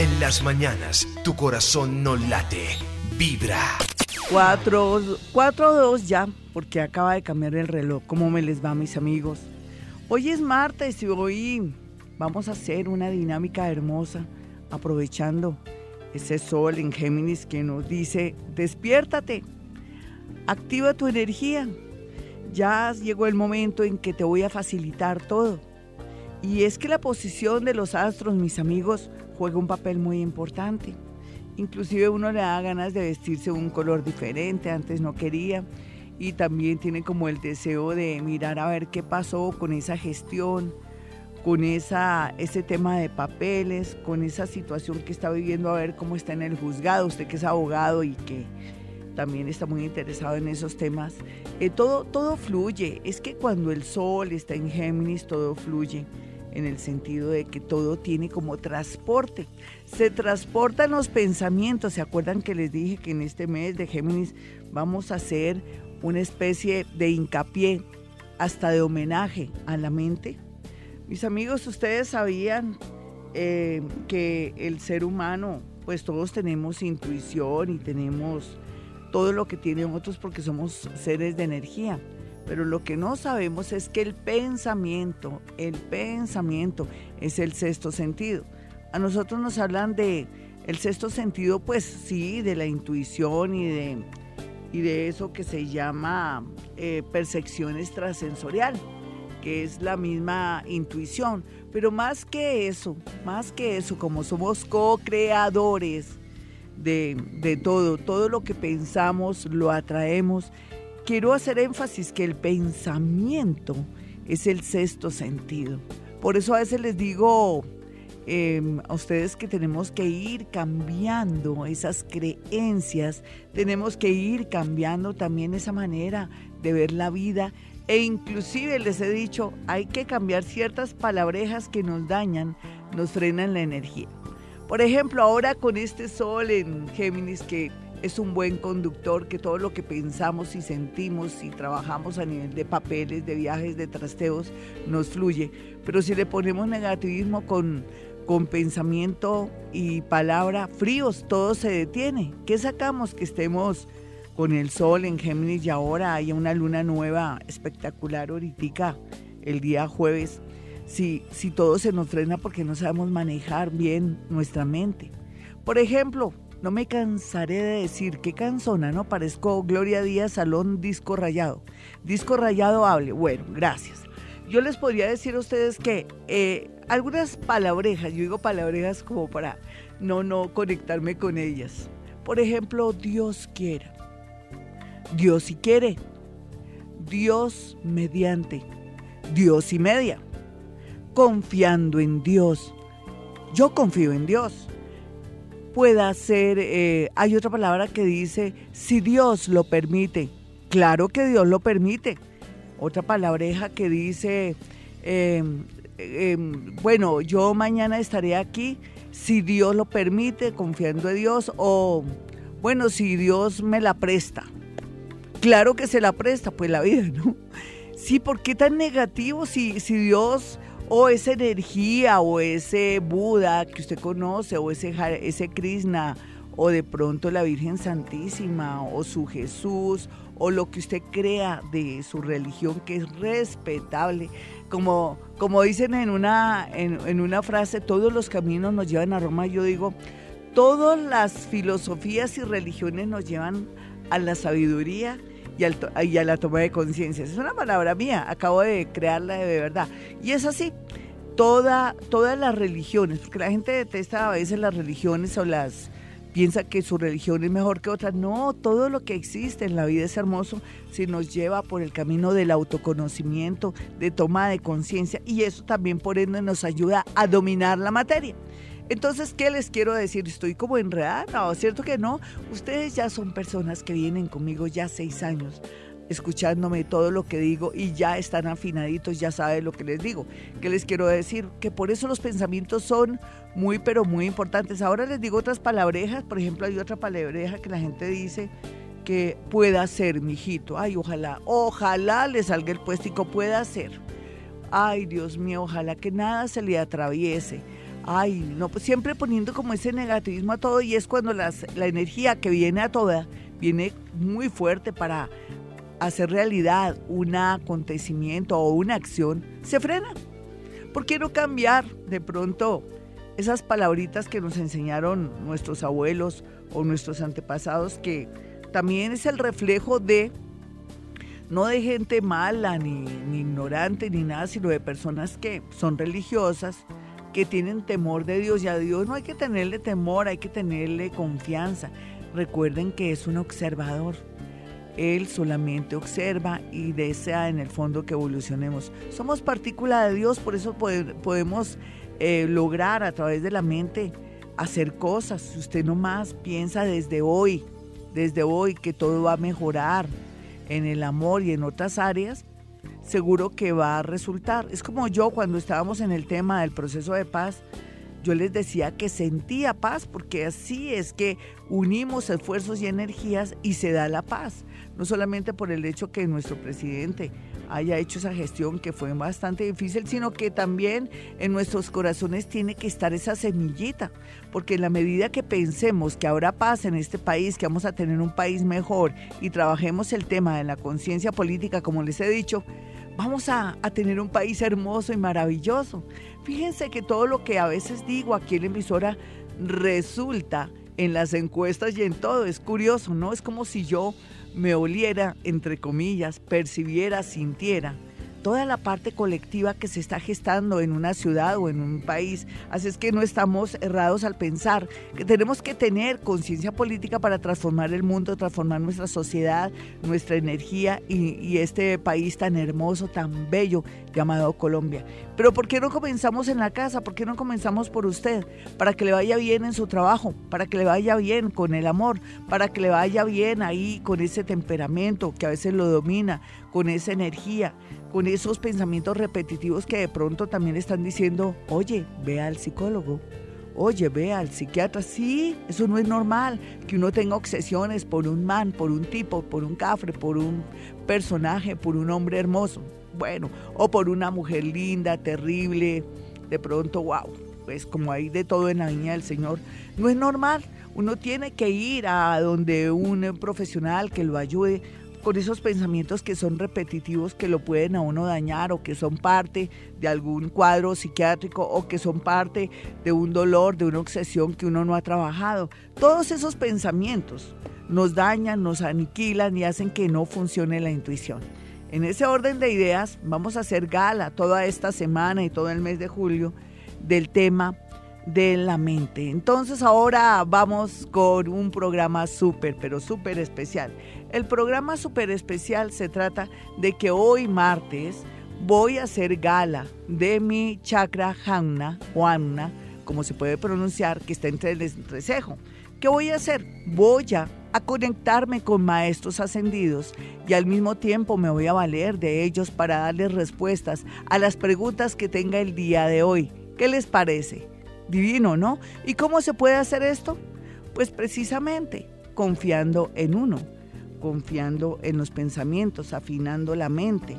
En las mañanas, tu corazón no late, vibra. 4, 4 2 ya, porque acaba de cambiar el reloj. ¿Cómo me les va, mis amigos? Hoy es martes y hoy vamos a hacer una dinámica hermosa, aprovechando ese sol en Géminis que nos dice, despiértate, activa tu energía. Ya llegó el momento en que te voy a facilitar todo. Y es que la posición de los astros, mis amigos, juega un papel muy importante. Inclusive uno le da ganas de vestirse un color diferente, antes no quería. Y también tiene como el deseo de mirar a ver qué pasó con esa gestión, con esa, ese tema de papeles, con esa situación que está viviendo, a ver cómo está en el juzgado, usted que es abogado y que también está muy interesado en esos temas. Eh, todo, todo fluye, es que cuando el sol está en Géminis, todo fluye en el sentido de que todo tiene como transporte. Se transportan los pensamientos. ¿Se acuerdan que les dije que en este mes de Géminis vamos a hacer una especie de hincapié, hasta de homenaje a la mente? Mis amigos, ustedes sabían eh, que el ser humano, pues todos tenemos intuición y tenemos todo lo que tienen otros porque somos seres de energía. Pero lo que no sabemos es que el pensamiento, el pensamiento es el sexto sentido. A nosotros nos hablan de el sexto sentido, pues sí, de la intuición y de, y de eso que se llama eh, percepción extrasensorial, que es la misma intuición. Pero más que eso, más que eso, como somos co-creadores de, de todo, todo lo que pensamos lo atraemos quiero hacer énfasis que el pensamiento es el sexto sentido. Por eso a veces les digo em, a ustedes que tenemos que ir cambiando esas creencias, tenemos que ir cambiando también esa manera de ver la vida e inclusive les he dicho, hay que cambiar ciertas palabrejas que nos dañan, nos frenan la energía. Por ejemplo, ahora con este sol en Géminis que es un buen conductor, que todo lo que pensamos y sentimos y trabajamos a nivel de papeles, de viajes, de trasteos, nos fluye. Pero si le ponemos negativismo con, con pensamiento y palabra fríos, todo se detiene. ¿Qué sacamos? Que estemos con el sol en Géminis y ahora haya una luna nueva espectacular ahorita el día jueves. Si, si todo se nos frena porque no sabemos manejar bien nuestra mente. Por ejemplo, no me cansaré de decir qué canzona, ¿no? Parezco Gloria Díaz Salón Disco Rayado. Disco Rayado hable. Bueno, gracias. Yo les podría decir a ustedes que eh, algunas palabrejas, yo digo palabrejas como para no, no conectarme con ellas. Por ejemplo, Dios quiera. Dios si quiere. Dios mediante. Dios y media. Confiando en Dios. Yo confío en Dios pueda ser, eh, hay otra palabra que dice, si Dios lo permite. Claro que Dios lo permite. Otra palabreja que dice, em, em, bueno, yo mañana estaré aquí si Dios lo permite, confiando en Dios, o bueno, si Dios me la presta. Claro que se la presta, pues la vida, ¿no? Sí, ¿por qué tan negativo si, si Dios o esa energía o ese Buda que usted conoce o ese, ese Krishna o de pronto la Virgen Santísima o su Jesús o lo que usted crea de su religión que es respetable. Como, como dicen en una, en, en una frase, todos los caminos nos llevan a Roma, yo digo, todas las filosofías y religiones nos llevan a la sabiduría y, a la toma de conciencia. Es una palabra mía, acabo de crearla de verdad. Y es así, toda, todas las religiones, porque la gente detesta a veces las religiones o las piensa que su religión es mejor que otra. No, todo lo que existe en la vida es hermoso si nos lleva por el camino del autoconocimiento, de toma de conciencia y eso también por ende nos ayuda a dominar la materia. Entonces, ¿qué les quiero decir? Estoy como enredada, no, ¿cierto que no? Ustedes ya son personas que vienen conmigo ya seis años escuchándome todo lo que digo y ya están afinaditos, ya saben lo que les digo. ¿Qué les quiero decir? Que por eso los pensamientos son muy, pero muy importantes. Ahora les digo otras palabrejas, por ejemplo, hay otra palabreja que la gente dice que pueda ser, mijito. Ay, ojalá, ojalá le salga el puestico, pueda ser. Ay, Dios mío, ojalá que nada se le atraviese ay, no, pues siempre poniendo como ese negativismo a todo y es cuando la energía que viene a toda viene muy fuerte para hacer realidad un acontecimiento o una acción, se frena. ¿Por qué no cambiar de pronto esas palabritas que nos enseñaron nuestros abuelos o nuestros antepasados que también es el reflejo de no de gente mala, ni, ignorante, ni nada, sino de personas que son religiosas, que tienen temor de Dios. Y a Dios no hay que tenerle temor, hay que tenerle confianza. Recuerden que es un observador. Él solamente observa y desea en el fondo que evolucionemos. Somos partícula de Dios, por eso podemos eh, lograr a través de la mente hacer cosas. Si usted nomás piensa desde hoy, desde hoy que todo va a mejorar, en el amor y en otras áreas, seguro que va a resultar. Es como yo cuando estábamos en el tema del proceso de paz, yo les decía que sentía paz porque así es que unimos esfuerzos y energías y se da la paz. No solamente por el hecho que nuestro presidente haya hecho esa gestión que fue bastante difícil, sino que también en nuestros corazones tiene que estar esa semillita, porque en la medida que pensemos que habrá paz en este país, que vamos a tener un país mejor y trabajemos el tema de la conciencia política, como les he dicho, vamos a, a, tener un país hermoso y maravilloso. Fíjense que todo lo que a veces digo aquí en la emisora resulta en las encuestas y en todo. Es curioso, ¿no? Es como si yo me oliera, entre comillas, percibiera, sintiera toda la parte colectiva que se está gestando en una ciudad o en un país. Así es que no estamos errados al pensar que tenemos que tener conciencia política para transformar el mundo, transformar nuestra sociedad, nuestra energía y, este país tan hermoso, tan bello llamado Colombia. Pero ¿por qué no comenzamos en la casa? ¿Por qué no comenzamos por usted? Para que le vaya bien en su trabajo, para que le vaya bien con el amor, para que le vaya bien ahí con ese temperamento que a veces lo domina, con esa energía con esos pensamientos repetitivos que de pronto también están diciendo, oye, ve al psicólogo, oye, ve al psiquiatra. Sí, eso no es normal, que uno tenga obsesiones por un man, por un tipo, por un cafre, por un personaje, por un hombre hermoso. Bueno, o por una mujer linda, terrible, de pronto, wow, pues como hay de todo en la viña del Señor. No es normal. Uno tiene que ir a donde un profesional que lo ayude con esos pensamientos que son repetitivos, que lo pueden a uno dañar o que son parte de algún cuadro psiquiátrico o que son parte de un dolor, de una obsesión que uno no ha trabajado. Todos esos pensamientos nos dañan, nos aniquilan y hacen que no funcione la intuición. En ese orden de ideas vamos a hacer gala toda esta semana y todo el mes de julio del tema de la mente. Entonces ahora vamos con un programa súper, pero súper especial. El programa súper especial se trata de que hoy martes voy a hacer gala de mi chakra Hanna o Anna, como se puede pronunciar, que está entre el entrecejo. ¿Qué voy a hacer? Voy a, a conectarme con maestros ascendidos y al mismo tiempo me voy a valer de ellos para darles respuestas a las preguntas que tenga el día de hoy. ¿Qué les parece? Divino, ¿no? ¿Y cómo se puede hacer esto? Pues precisamente confiando en uno, confiando en los pensamientos, afinando la mente,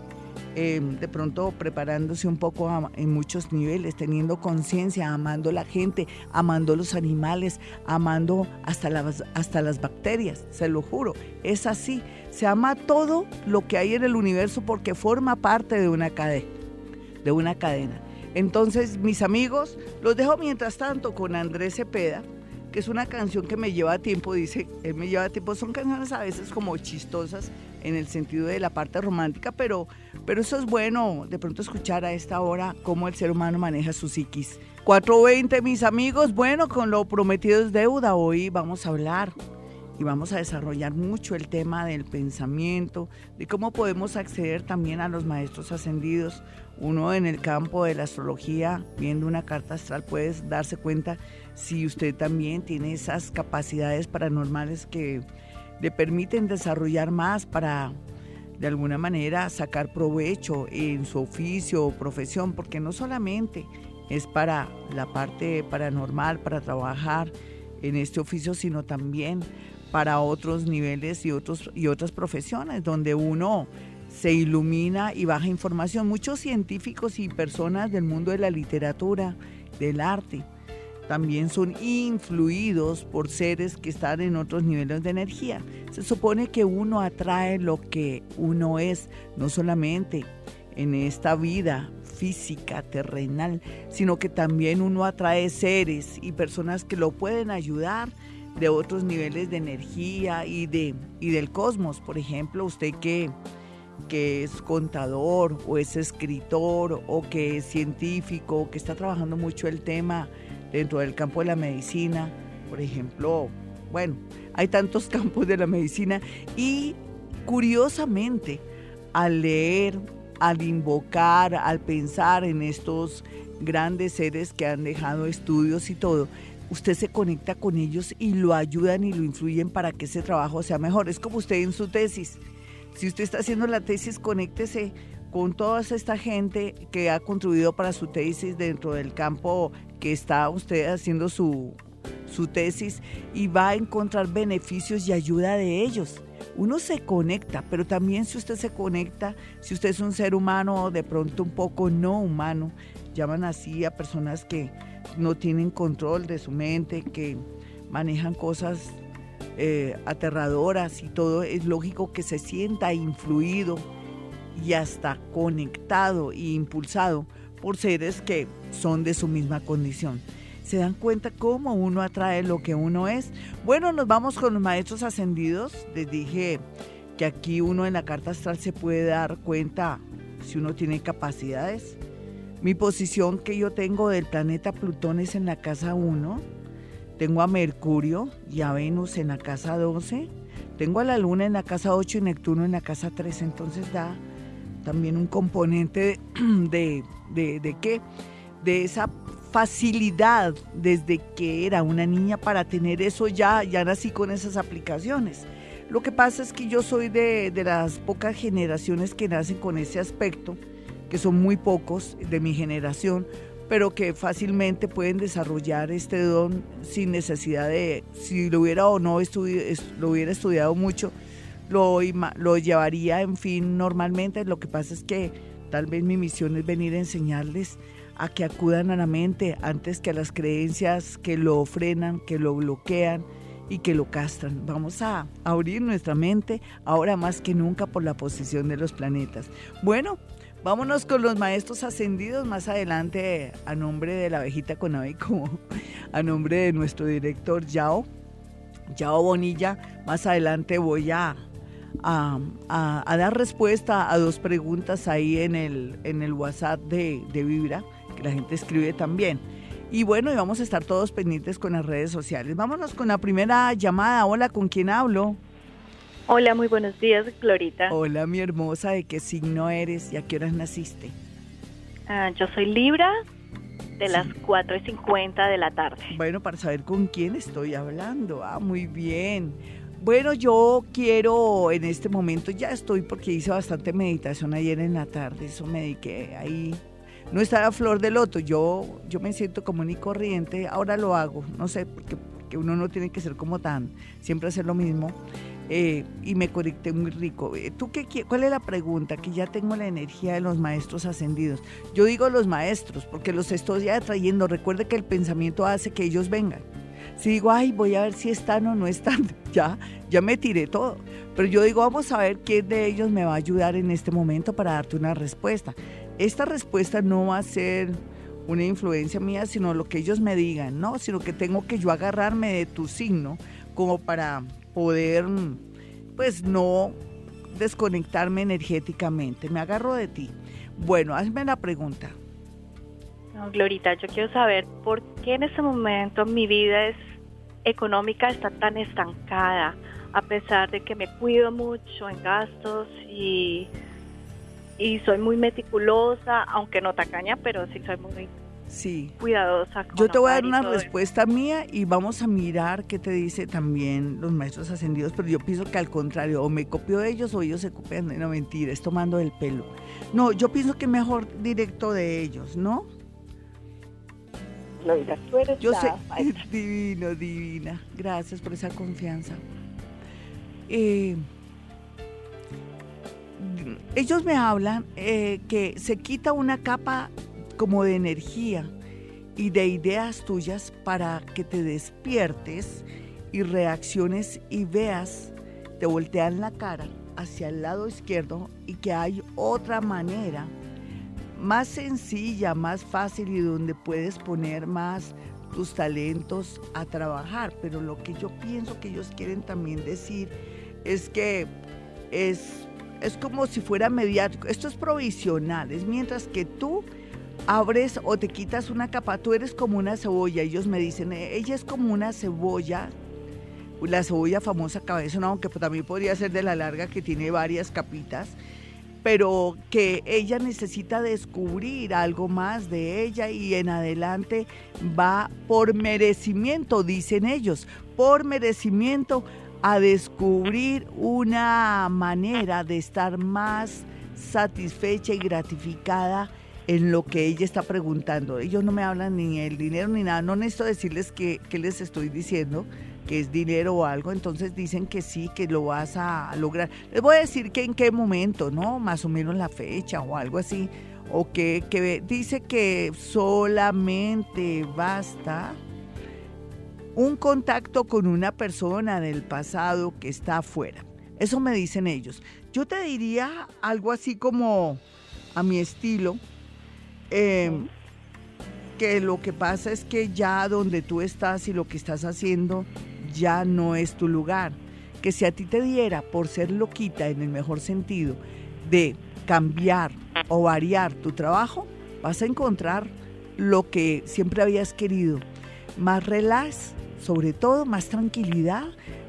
em, de pronto preparándose un poco en muchos niveles, teniendo conciencia, amando la gente, amando los animales, amando hasta las, hasta las bacterias, se lo juro, es así. Se ama todo lo que hay en el universo porque forma parte de una cadena. De una cadena. Entonces, mis amigos, los dejo mientras tanto con Andrés Cepeda, que es una canción que me lleva tiempo, dice, él me lleva tiempo, son canciones a veces como chistosas en el sentido de la parte romántica, pero, pero eso es bueno de pronto escuchar a esta hora cómo el ser humano maneja su psiquis. 420, mis amigos, bueno, con lo prometido es deuda, hoy vamos a hablar y vamos a desarrollar mucho el tema del pensamiento, de cómo podemos acceder también a los maestros ascendidos. Uno en el campo de la astrología, viendo una carta astral, puede darse cuenta si usted también tiene esas capacidades paranormales que le permiten desarrollar más para de alguna manera sacar provecho en su oficio o profesión, porque no solamente es para la parte paranormal, para trabajar en este oficio, sino también para otros niveles y, otros, y otras profesiones, donde uno se ilumina y baja información. Muchos científicos y personas del mundo de la literatura, del arte, también son influidos por seres que están en otros niveles de energía. Se supone que uno atrae lo que uno es, no solamente en esta vida física, terrenal, sino que también uno atrae seres y personas que lo pueden ayudar de otros niveles de energía y, de, y del cosmos. Por ejemplo, usted que, que es contador o es escritor o que es científico, que está trabajando mucho el tema dentro del campo de la medicina, por ejemplo, bueno, hay tantos campos de la medicina y curiosamente al leer, al invocar, al pensar en estos grandes seres que han dejado estudios y todo, usted se conecta con ellos y lo ayudan y lo influyen para que ese trabajo sea mejor. Es como usted en su tesis. Si usted está haciendo la tesis, conéctese con toda esta gente que ha contribuido para su tesis dentro del campo que está usted haciendo su, su tesis y va a encontrar beneficios y ayuda de ellos. Uno se conecta, pero también si usted se conecta, si usted es un ser humano de pronto un poco no humano, llaman así a personas que no tienen control de su mente, que manejan cosas eh, aterradoras y todo, es lógico que se sienta influido y hasta conectado e impulsado por seres que son de su misma condición. ¿Se dan cuenta cómo uno atrae lo que uno es? Bueno, nos vamos con los maestros ascendidos. Les dije que aquí uno en la carta astral se puede dar cuenta si uno tiene capacidades, mi posición que yo tengo del planeta Plutón es en la casa 1. Tengo a Mercurio y a Venus en la casa 12. Tengo a la Luna en la casa 8 y Neptuno en la casa 3. Entonces da también un componente de, de, de qué? De esa facilidad desde que era una niña para tener eso ya, ya nací con esas aplicaciones. Lo que pasa es que yo soy de, de las pocas generaciones que nacen con ese aspecto que son muy pocos de mi generación, pero que fácilmente pueden desarrollar este don sin necesidad de, si lo hubiera o no lo hubiera estudiado mucho, lo, lo llevaría, en fin, normalmente. Lo que pasa es que tal vez mi misión es venir a enseñarles a que acudan a la mente antes que a las creencias que lo frenan, que lo bloquean y que lo castran. Vamos a abrir nuestra mente ahora más que nunca por la posición de los planetas. Bueno, Vámonos con los maestros ascendidos más adelante a nombre de la abejita Conavi, como a nombre de nuestro director Yao, Yao Bonilla. Más adelante voy a, a, dar respuesta a dos preguntas ahí en el, en el WhatsApp de, de Vibra, que la gente escribe también. Y bueno, y vamos a estar todos pendientes con las redes sociales. Vámonos con la primera llamada. Hola, ¿con quién hablo? Hola, muy buenos días, Glorita. Hola, mi hermosa, ¿de qué signo eres y a qué horas naciste? Ah, yo soy Libra, de las 4 y 50 de la tarde. Bueno, para saber con quién estoy hablando. Ah, muy bien. Bueno, yo quiero en este momento, ya estoy porque hice bastante meditación ayer en la tarde, eso me dediqué ahí. No estaba flor de loto, yo, yo me siento común y corriente, ahora lo hago, no sé, porque, porque uno no tiene que ser como tan, siempre hacer lo mismo. Eh, y me conecté muy rico. Eh, ¿Tú qué, ¿Cuál es la pregunta? Que ya tengo la energía de los maestros ascendidos. Yo digo los maestros porque los estoy ya atrayendo. Recuerde que el pensamiento hace que ellos vengan. Si digo, ay, voy a ver si están o no están, ya, ya me tiré todo. Pero yo digo, vamos a ver quién de ellos me va a ayudar en este momento para darte una respuesta. Esta respuesta no va a ser una influencia mía, sino lo que ellos me digan, ¿no? Sino que tengo que yo agarrarme de tu signo como para poder, pues no desconectarme energéticamente. Me agarro de ti. Bueno, hazme la pregunta. No, Glorita, yo quiero saber por qué en este momento mi vida es económica está tan estancada, a pesar de que me cuido mucho en gastos y, y soy muy meticulosa, aunque no tacaña, pero sí soy muy sí. cuidadosa. Yo te voy a dar una respuesta mía y vamos a mirar qué te dice también los maestros ascendidos, pero yo pienso que al contrario, o me copio de ellos o ellos se copian, no mentira, es tomando el pelo. No, yo pienso que mejor directo de ellos, ¿no? Tú eres yo sé, divino, divina, gracias por esa confianza. Eh, ellos me hablan eh, que se quita una capa como de energía y de ideas tuyas para que te despiertes y reacciones y veas, te voltean la cara hacia el lado izquierdo y que hay otra manera más sencilla, más fácil y donde puedes poner más tus talentos a trabajar. Pero lo que yo pienso que ellos quieren también decir es que es, es como si fuera mediático. Esto es provisional, es mientras que tú abres o te quitas una capa, tú eres como una cebolla. Ellos me dicen, ella es como una cebolla la cebolla famosa cabezona, aunque también podría ser de la larga que tiene varias capitas, pero que ella necesita descubrir algo más de ella y en adelante va por merecimiento, dicen ellos, por merecimiento a descubrir una manera de estar más satisfecha y gratificada en lo que ella está preguntando. Ellos no me hablan ni el dinero ni nada, no necesito decirles qué, les estoy diciendo, que es dinero o algo, entonces dicen que sí, que lo vas a lograr. Les voy a decir que en qué momento, ¿no? Más o menos la fecha o algo así. O que, que dice que solamente basta un contacto con una persona del pasado que está afuera. Eso me dicen ellos. Yo te diría algo así como a mi estilo, em, que lo que pasa es que ya donde tú estás y lo que estás haciendo ya no es tu lugar. Que si a ti te diera, por ser loquita en el mejor sentido, de cambiar o variar tu trabajo, vas a encontrar lo que siempre habías querido. Más relax, sobre todo más tranquilidad,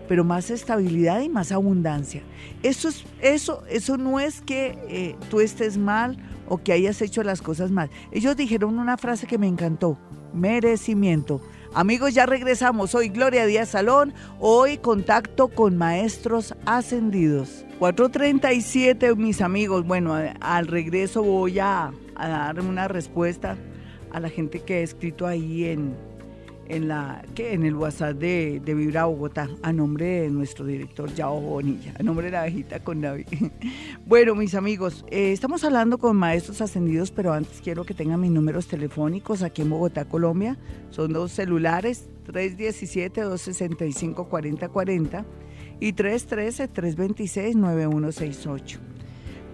pero más estabilidad y más abundancia. Eso, es, eso, eso no es que eh, tú estés mal o que hayas hecho las cosas mal. Ellos dijeron una frase que me encantó, merecimiento. Amigos, ya regresamos. Soy Gloria Díaz Salón. Hoy contacto con maestros ascendidos. 437, mis amigos. Bueno, al regreso voy a, a dar una respuesta a la gente que ha escrito ahí en, en, la, que en el WhatsApp de, de Vibra Bogotá, a nombre de nuestro director Yao Bonilla, a nombre de la abejita con David. Bueno, mis amigos, eh, estamos hablando con maestros ascendidos, pero antes quiero que tengan mis números telefónicos aquí en Bogotá, Colombia. Son dos celulares, 317-265-4040 y 313-326-9168.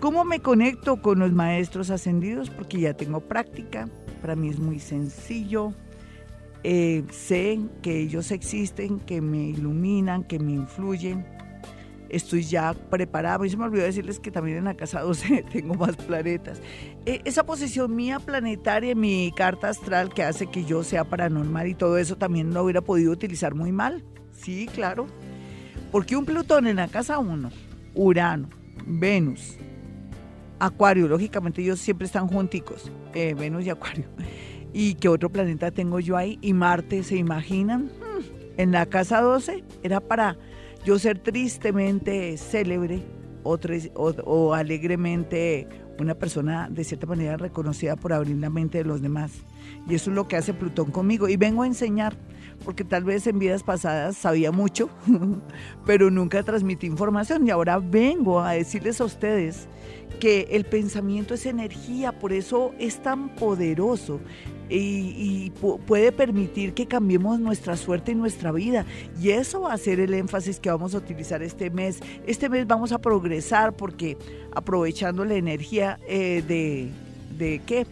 ¿Cómo me conecto con los maestros ascendidos? Porque ya tengo práctica, para mí es muy sencillo eh, sé que ellos existen, que me iluminan, que me influyen. Estoy ya preparada. Y se me olvidó decirles que también en la casa 12 tengo más planetas. E, esa posición mía planetaria, mi carta astral, que hace que yo sea paranormal y todo eso, también lo hubiera podido utilizar muy mal. Sí, claro. Porque un Plutón en la casa 1, Urano, Venus, Acuario, lógicamente ellos siempre están junticos, eh, Venus y Acuario ¿Y qué otro planeta tengo yo ahí? ¿Y Marte, se imaginan? Hmm, en la casa 12 era para yo ser tristemente célebre o, alegremente una persona de cierta manera reconocida por abrir la mente de los demás. Y eso es lo que hace Plutón conmigo. Y vengo a enseñar, porque tal vez en vidas pasadas sabía mucho, pero nunca transmití información. Y ahora vengo a decirles a ustedes que el pensamiento es energía, por eso es tan poderoso y, puede permitir que cambiemos nuestra suerte y nuestra vida. Y eso va a ser el énfasis que vamos a utilizar este mes. Este mes vamos a progresar porque aprovechando la energía eh, de, de qué?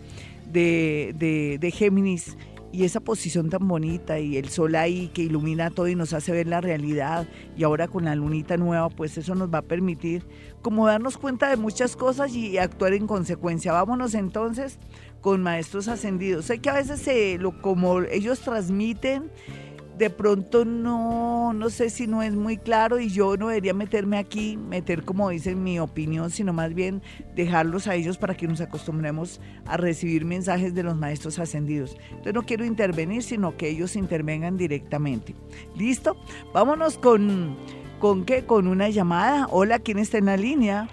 De, de, de Géminis y esa posición tan bonita y el sol ahí que ilumina todo y nos hace ver la realidad y ahora con la lunita nueva pues eso nos va a permitir como darnos cuenta de muchas cosas y actuar en consecuencia. Vámonos entonces con maestros ascendidos. Sé que a veces se, lo, como ellos transmiten, de pronto no, no sé si no es muy claro y yo no debería meterme aquí, meter como dicen mi opinión, sino más bien dejarlos a ellos para que nos acostumbremos a recibir mensajes de los maestros ascendidos. Entonces no quiero intervenir, sino que ellos intervengan directamente. ¿Listo? Vámonos con, ¿con qué? Con una llamada. Hola, ¿quién está en la línea?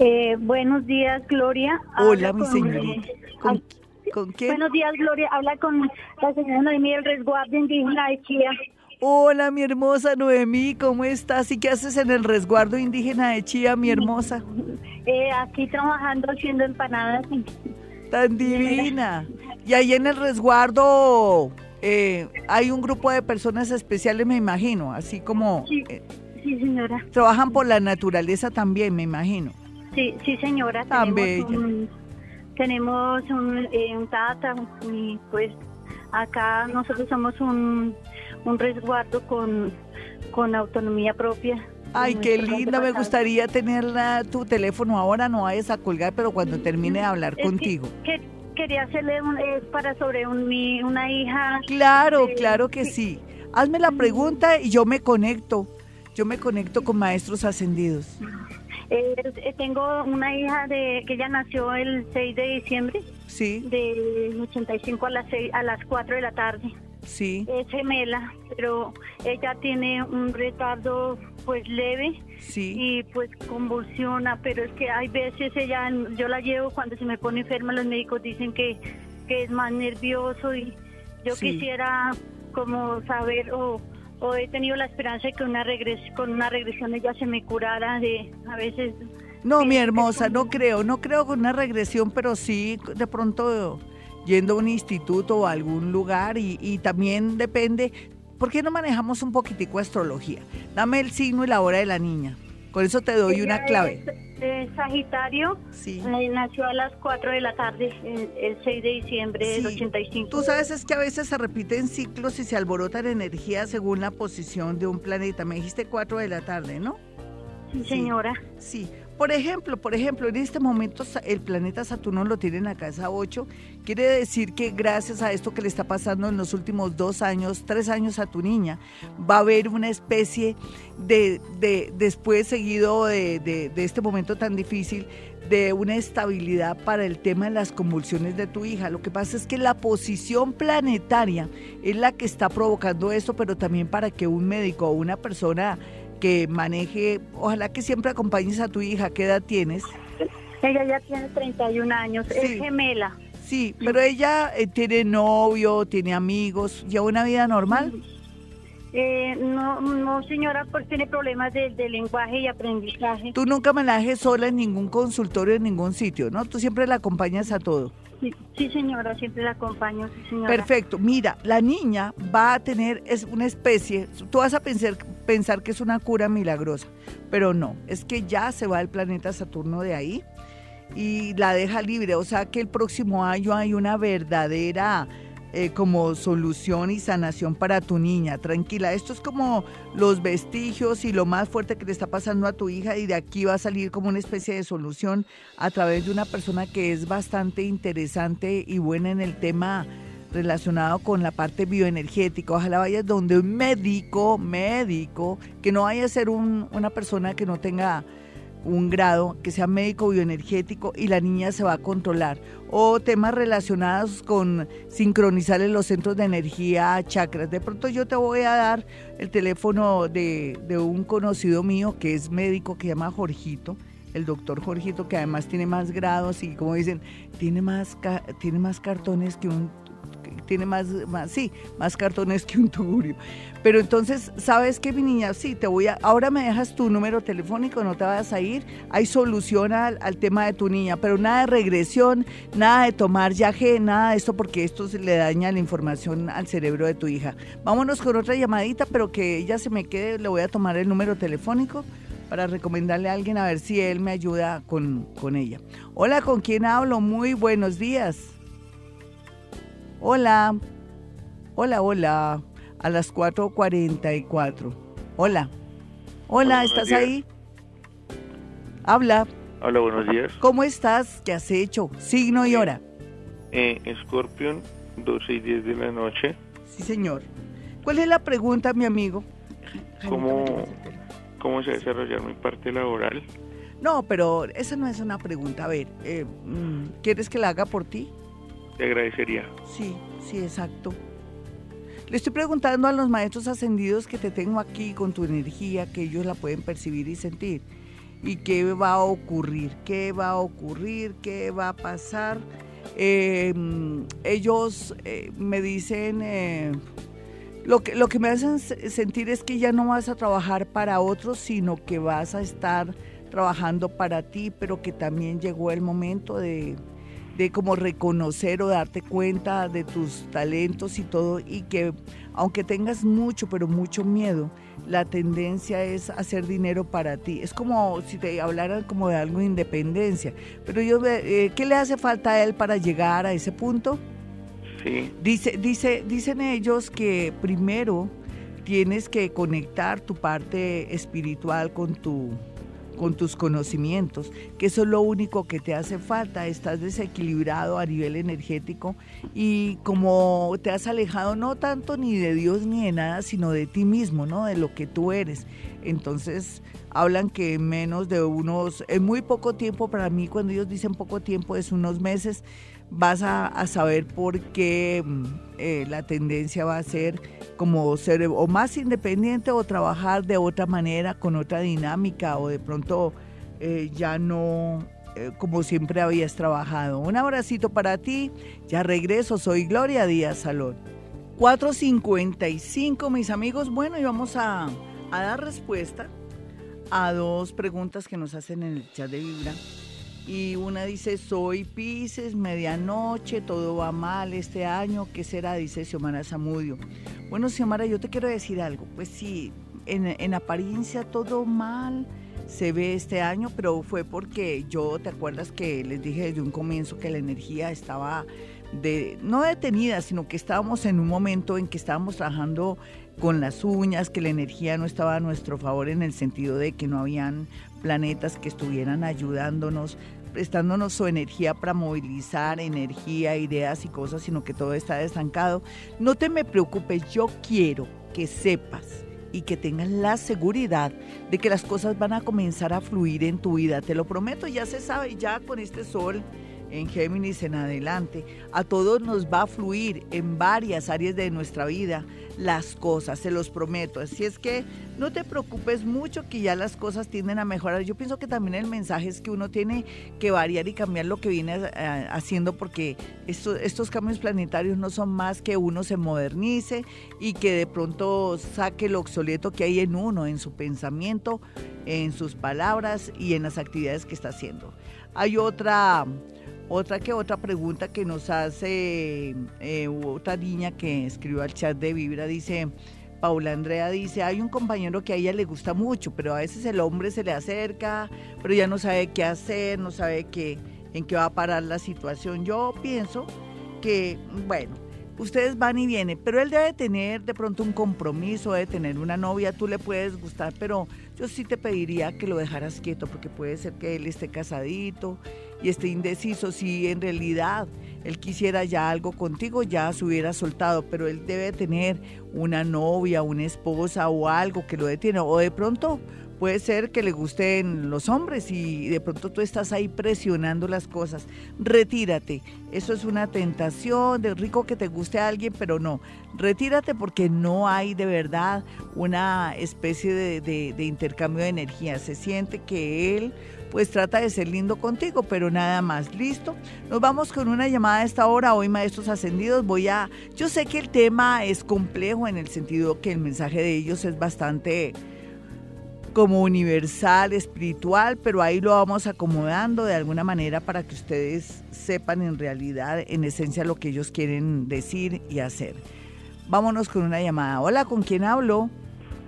Eh, buenos días, Gloria. Hola, mi señorita. ¿Con, quién? Buenos días, Gloria. Habla con la señora Noemí del resguardo indígena de Chía. Hola, mi hermosa Noemí, ¿cómo estás? ¿Y qué haces en el resguardo indígena de Chía, mi hermosa? Eh, aquí trabajando haciendo empanadas. Tan divina. Y ahí en el resguardo eh, hay un grupo de personas especiales, me imagino, así como... Sí, eh, sí, señora. trabajan por la naturaleza también, me imagino. Sí, sí, señora. Tan tenemos bella. un, tenemos un, eh, un tata y pues acá nosotros somos un, un resguardo con, con autonomía propia. Ay, qué linda, me gustaría tenerla, tu teléfono ahora, no vayas a colgar, pero cuando termine de hablar Es contigo. que quería hacerle un, es para sobre un, mi, una hija. Claro, claro que sí. Hazme la pregunta y yo me conecto. Yo me conecto con maestros ascendidos. Eh, tengo una hija de que ella nació el 6 de diciembre Sí, del 85 a las 6, a las 4 de la tarde. sí, Es gemela, pero ella tiene un retardo pues leve sí. y pues convulsiona, pero es que hay veces ella, yo la llevo cuando se me pone enferma, los médicos dicen que, que es más nervioso y yo Sí. quisiera como saber o, o he tenido la esperanza de que una regres, con una regresión ella se me curara de a veces No, mi Sí, hermosa, no creo, no creo con una regresión, pero sí de pronto yendo a un instituto o a algún lugar y, y también depende, ¿por qué no manejamos un poquitico astrología? Dame el signo y la hora de la niña, con eso te doy una clave. Es, es Sagitario, Sí. eh, nació a las 4 de la tarde, el, el 6 de diciembre del Sí. 85. Tú sabes es que a veces se repiten ciclos y se alborotan energías según la posición de un planeta. Me dijiste 4 de la tarde, ¿no? Sí, señora. Sí. Por ejemplo, por ejemplo, en este momento el planeta Saturno lo tiene en la casa 8. Quiere decir que gracias a esto que le está pasando en los últimos dos años, tres años a tu niña, va a haber una especie de, de después seguido de, de- de este momento tan difícil, de una estabilidad para el tema de las convulsiones de tu hija. Lo que pasa es que la posición planetaria es la que está provocando esto, pero también para que un médico o una persona que maneje, ojalá que siempre acompañes a tu hija, ¿qué edad tienes? Ella ya tiene 31 años, Sí. es gemela. Sí, pero ella eh, tiene novio, tiene amigos, lleva una vida normal. Eh, no, no, señora, pues tiene problemas de, de lenguaje y aprendizaje. Tú nunca dejes sola en ningún consultorio, en ningún sitio, ¿no? Tú siempre la acompañas a todo. Sí, señora, siempre la acompaño, sí, señora. Perfecto. Mira, la niña va a tener es una especie, tú vas a pensar, pensar que es una cura milagrosa, pero no, es que ya se va el planeta Saturno de ahí y la deja libre, o sea que el próximo año hay una verdadera eh, como solución y sanación para tu niña, tranquila. Esto es como los vestigios y lo más fuerte que le está pasando a tu hija y de aquí va a salir como una especie de solución a través de una persona que es bastante interesante y buena en el tema relacionado con la parte bioenergética. Ojalá vayas donde un médico, médico, que no vaya a ser un- una persona que no tenga un grado, que sea médico bioenergético y la niña se va a controlar. O temas relacionados con sincronizar en los centros de energía, chakras. De pronto yo te voy a dar el teléfono de, de un conocido mío que es médico, que se llama Jorgito, el doctor Jorgito, que además tiene más grados y como dicen, tiene más, tiene más cartones que un tiene más, más, sí, más cartones que un tugurio. Pero entonces, ¿sabes qué, mi niña? Sí, te voy a, ahora me dejas tu número telefónico, no te vayas a ir. Hay solución al, al tema de tu niña, pero nada de regresión, nada de tomar yaje, nada de esto, porque esto se le daña la información al cerebro de tu hija. Vámonos con otra llamadita, pero que ella se me quede, le voy a tomar el número telefónico para recomendarle a alguien a ver si él me ayuda con, con ella. Hola, ¿con quién hablo? Muy buenos días. Hola. Hola, hola. A las 4.44. Hola. Hola, Hola, ¿estás ahí? Habla. Hola, buenos días. ¿Cómo estás? ¿Qué has hecho? Signo y hora. Eh, Scorpion, 12 y 10 de la noche. Sí, señor. ¿Cuál es la pregunta, mi amigo? ¿Cómo, ¿Cómo se desarrollar mi parte laboral? No, pero esa no es una pregunta. A ver, eh, mm, ¿quieres que la haga por ti? Te agradecería. Sí, sí, exacto. Le estoy preguntando a los maestros ascendidos que te tengo aquí con tu energía, que ellos la pueden percibir y sentir. ¿Y qué va a ocurrir? ¿Qué va a ocurrir? ¿Qué va a pasar? Mm, ellos eh, me dicen, eh, lo, que, lo que me hacen se- sentir es que ya no vas a trabajar para otros, sino que vas a estar trabajando para ti, pero que también llegó el momento de, de como reconocer o darte cuenta de tus talentos y todo y que aunque tengas mucho, pero mucho miedo, la tendencia es hacer dinero para ti. Es como si te hablaran como de algo de independencia. Pero yo, eh, ¿qué le hace falta a él para llegar a ese punto? Sí. Dice, dice, dicen ellos que primero tienes que conectar tu parte espiritual con tu con tus conocimientos, que eso es lo único que te hace falta, estás desequilibrado a nivel energético y como te has alejado no tanto ni de Dios ni de nada, sino de ti mismo, ¿no? De lo que tú eres. Entonces, hablan que en menos de unos, en muy poco tiempo, para mí cuando ellos dicen poco tiempo es unos meses, vas a, saber por qué mm, eh, la tendencia va a ser como ser o más independiente o trabajar de otra manera, con otra dinámica o de pronto eh, ya no eh, como siempre habías trabajado. Un abracito para ti, ya regreso, soy Gloria Díaz Salón. 4.55 mis amigos, bueno y vamos a, a dar respuesta a dos preguntas que nos hacen en el chat de Vibra y una dice, soy Pisces, medianoche, todo va mal este año, ¿qué será? Dice Xiomara Zamudio. Bueno, Xiomara, yo te quiero decir algo. Pues sí, en, en apariencia todo mal se ve este año, pero fue porque yo, ¿te acuerdas que les dije desde un comienzo que la energía estaba de, no detenida, sino que estábamos en un momento en que estábamos trabajando con las uñas, que la energía no estaba a nuestro favor en el sentido de que no habían planetas que estuvieran ayudándonos prestándonos su energía para movilizar energía, ideas y cosas, sino que todo está estancado. No te me preocupes, yo quiero que sepas y que tengas la seguridad de que las cosas van a comenzar a fluir en tu vida. Te lo prometo, ya se sabe, ya con este sol en Géminis en adelante, a todos nos va a fluir en varias áreas de nuestra vida las cosas, se los prometo. Así es que no te preocupes mucho que ya las cosas tienden a mejorar. Yo pienso que también el mensaje es que uno tiene que variar y cambiar lo que viene eh, haciendo porque estos cambios planetarios no son más que uno se modernice y que de pronto saque lo obsoleto que hay en uno, en su pensamiento, en sus palabras y en las actividades que está haciendo. Hay otra otra que otra pregunta que nos hace eh, otra niña que escribió al chat de Vibra, dice, Paula Andrea dice, hay un compañero que a ella le gusta mucho, pero a veces el hombre se le acerca, pero ya no sabe qué hacer, no sabe qué, en qué va a parar la situación. Yo pienso que, bueno, ustedes van y vienen, pero él debe tener de pronto un compromiso, debe tener una novia, tú le puedes gustar, pero yo sí te pediría que lo dejaras quieto porque puede ser que él esté casadito y esté indeciso. Si en realidad él quisiera ya algo contigo, ya se hubiera soltado, pero él debe tener una novia, una esposa o algo que lo detiene, o de pronto Puede ser que le gusten los hombres y de pronto tú estás ahí presionando las cosas. Retírate. Eso es una tentación, de rico que te guste a alguien, pero no. Retírate porque no hay de verdad una especie de, de intercambio de energía. Se siente que él pues trata de ser lindo contigo, pero nada más. ¿Listo? Nos vamos con una llamada a esta hora. Hoy, maestros ascendidos, voy a... Yo sé que el tema es complejo en el sentido que el mensaje de ellos es bastante como universal, espiritual, pero ahí lo vamos acomodando de alguna manera para que ustedes sepan en realidad, en esencia, lo que ellos quieren decir y hacer. Vámonos con una llamada. Hola, ¿con quién hablo?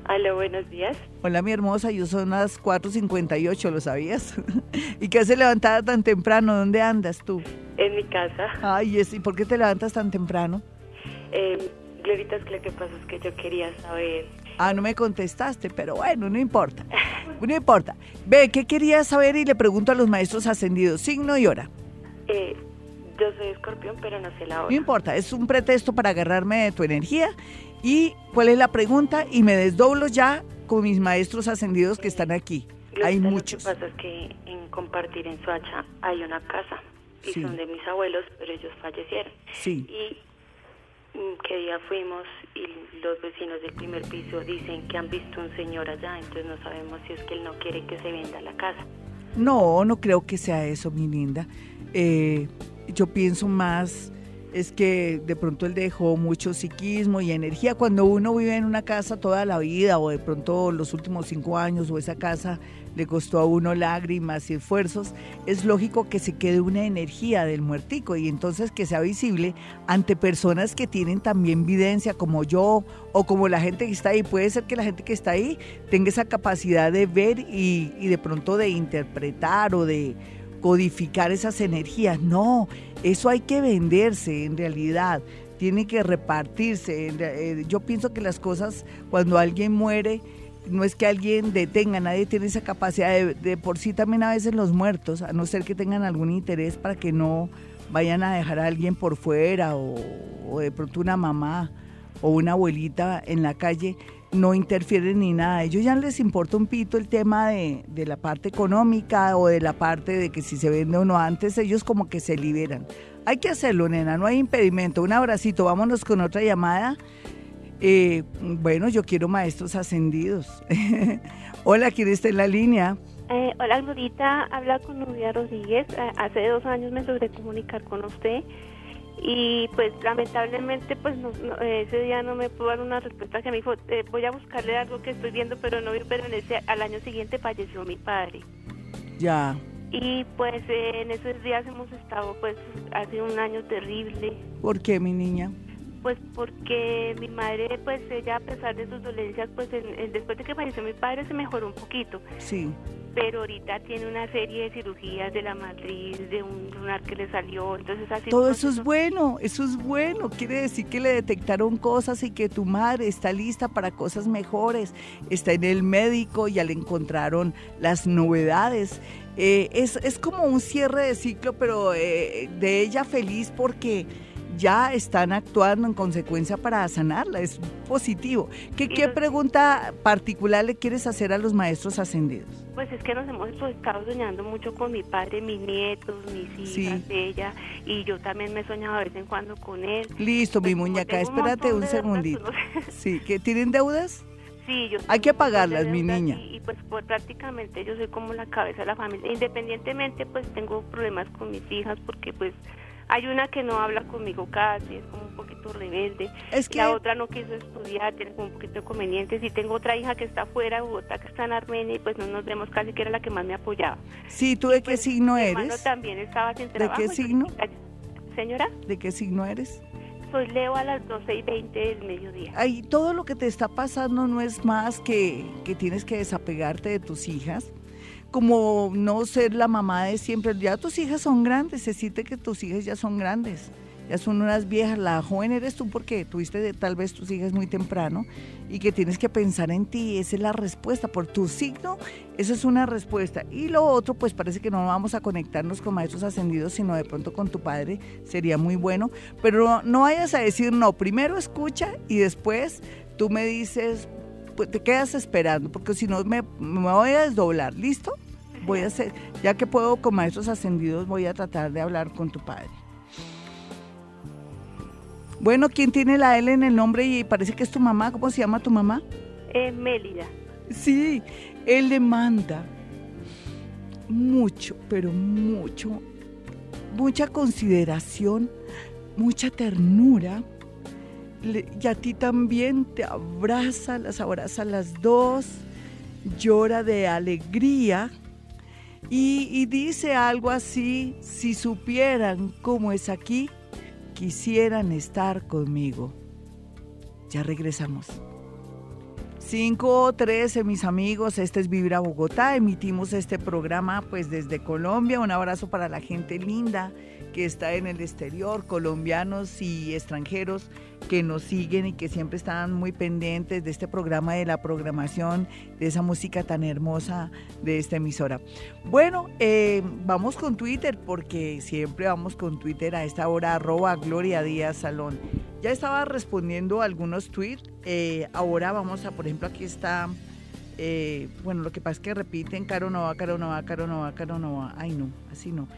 Hola, buenos días. Hola, mi hermosa, yo son las 4.58, ¿lo sabías? ¿Y qué hace levantada tan temprano? ¿Dónde andas tú? En mi casa. Ay, ¿y por qué te levantas tan temprano? Eh, Glorita, es que lo que pasa es que yo quería saber Ah, no me contestaste, pero bueno, no importa. No importa. Ve, ¿qué querías saber? Y le pregunto a los maestros ascendidos, signo y hora. Eh, yo soy escorpión, pero no sé la hora. No importa, es un pretexto para agarrarme de tu energía. ¿Y cuál es la pregunta? Y me desdoblo ya con mis maestros ascendidos que están aquí. hay muchos. Lo que pasa es que en compartir en Suacha hay una casa y son de mis abuelos, pero ellos fallecieron. Sí. Y qué día fuimos y los vecinos del primer piso dicen que han visto un señor allá, entonces no sabemos si es que él no quiere que se venda la casa. No, no creo que sea eso, mi linda. Eh, yo pienso más es que de pronto él dejó mucho psiquismo y energía. Cuando uno vive en una casa toda la vida o de pronto los últimos cinco años o esa casa le costó a uno lágrimas y esfuerzos, es lógico que se quede una energía del muertico y entonces que sea visible ante personas que tienen también videncia como yo o como la gente que está ahí. Puede ser que la gente que está ahí tenga esa capacidad de ver y, y de pronto de interpretar o de codificar esas energías. No, eso hay que venderse en realidad, tiene que repartirse. Eh, yo pienso que las cosas, cuando alguien muere, no es que alguien detenga, nadie tiene esa capacidad de, por sí también a veces los muertos, a no ser que tengan algún interés para que no vayan a dejar a alguien por fuera o, de pronto una mamá o una abuelita en la calle, no interfieren ni nada. A ellos ya les importa un pito el tema de, de, la parte económica o de la parte de que si se vende o no antes, ellos como que se liberan. Hay que hacerlo, nena, no hay impedimento. Un abracito, vámonos con otra llamada. Eh, bueno, yo quiero maestros ascendidos. Hola, ¿quién está en la línea? Eh, hola, Glorita, habla con Nubia Rodríguez. Eh, hace dos años me logré comunicar con usted y pues lamentablemente pues ese día no me pudo dar una respuesta que me dijo eh, voy a buscarle algo que estoy viendo pero no pero en ese al año siguiente falleció mi padre ya y pues eh, en esos días hemos estado pues hace un año terrible ¿por qué mi niña? Pues porque mi madre pues ella a pesar de sus dolencias pues después de que falleció mi padre se mejoró un poquito. Sí. Pero ahorita tiene una serie de cirugías de la matriz, de un lunar que le salió, entonces así... Todo eso es bueno, eso es bueno, quiere decir que le detectaron cosas y que tu madre está lista para cosas mejores, está en el médico, ya le encontraron las novedades. Eh, es, es, como un cierre de ciclo, pero eh, de ella feliz porque ya están actuando en consecuencia para sanarla, es positivo. ¿Qué, ¿qué pregunta particular le quieres hacer a los maestros ascendidos? Pues es que nos hemos estado soñando mucho con mi padre, mis nietos, mis hijas, ella, y yo también me he soñado de vez en cuando con él. Listo, mi pues muñeca, espérate un, segundito. Sí, ¿que tienen deudas? Sí, yo Hay que pagarlas, mi niña. Y, pues, pues, prácticamente yo soy como la cabeza de la familia. Independientemente, pues tengo problemas con mis hijas porque pues hay una que no habla conmigo casi, es como un poquito rebelde. Es que... La otra no quiso estudiar, tiene como un poquito de inconvenientes. Y tengo otra hija que está fuera de Bogotá, que está en Armenia, y pues no nos vemos casi, que era la que más me apoyaba. Sí, ¿tú de qué pues, signo mi eres? también estaba sin trabajo. ¿De qué signo? Señora. ¿De qué signo eres? Soy Leo a las 12 y 20 del mediodía. Ay, todo lo que te está pasando no es más que, que tienes que desapegarte de tus hijas como no ser la mamá de siempre. Ya tus hijas son grandes, se siente que tus hijas ya son grandes, ya son unas viejas. La joven eres tú porque tuviste tal vez tus hijas muy temprano y que tienes que pensar en ti. Esa es la respuesta. Por tu signo, esa es una respuesta. Y lo otro, pues parece que no vamos a conectarnos con maestros ascendidos, sino de pronto con tu padre. Sería muy bueno. Pero no vayas a decir no. Primero escucha y después tú me dices, pues te quedas esperando, porque si no me, me, voy a desdoblar, ¿listo? Voy a hacer, ya que puedo con maestros ascendidos, voy a tratar de hablar con tu padre. Bueno, ¿quién tiene la L en el nombre y parece que es tu mamá? ¿Cómo se llama tu mamá? Eh, Mélida. Sí, él le manda mucho, pero mucho, mucha consideración, mucha ternura y a ti también te abraza, las abraza las dos, llora de alegría y, dice algo así, si supieran cómo es aquí, quisieran estar conmigo. Ya regresamos. 5.13, mis amigos, este es Vibra Bogotá, emitimos este programa pues desde Colombia, un abrazo para la gente linda que está en el exterior, colombianos y extranjeros que nos siguen y que siempre están muy pendientes de este programa, de la programación, de esa música tan hermosa de esta emisora. Bueno, eh, vamos con Twitter, porque siempre vamos con Twitter a esta hora, arroba Gloria Díaz Salón. Ya estaba respondiendo algunos tweets, eh, ahora vamos a, por ejemplo, aquí está... Eh, bueno, lo que pasa es que repiten Caro Nova, Caro Nova, Caro Nova, Caro Nova. Ay, no, así no.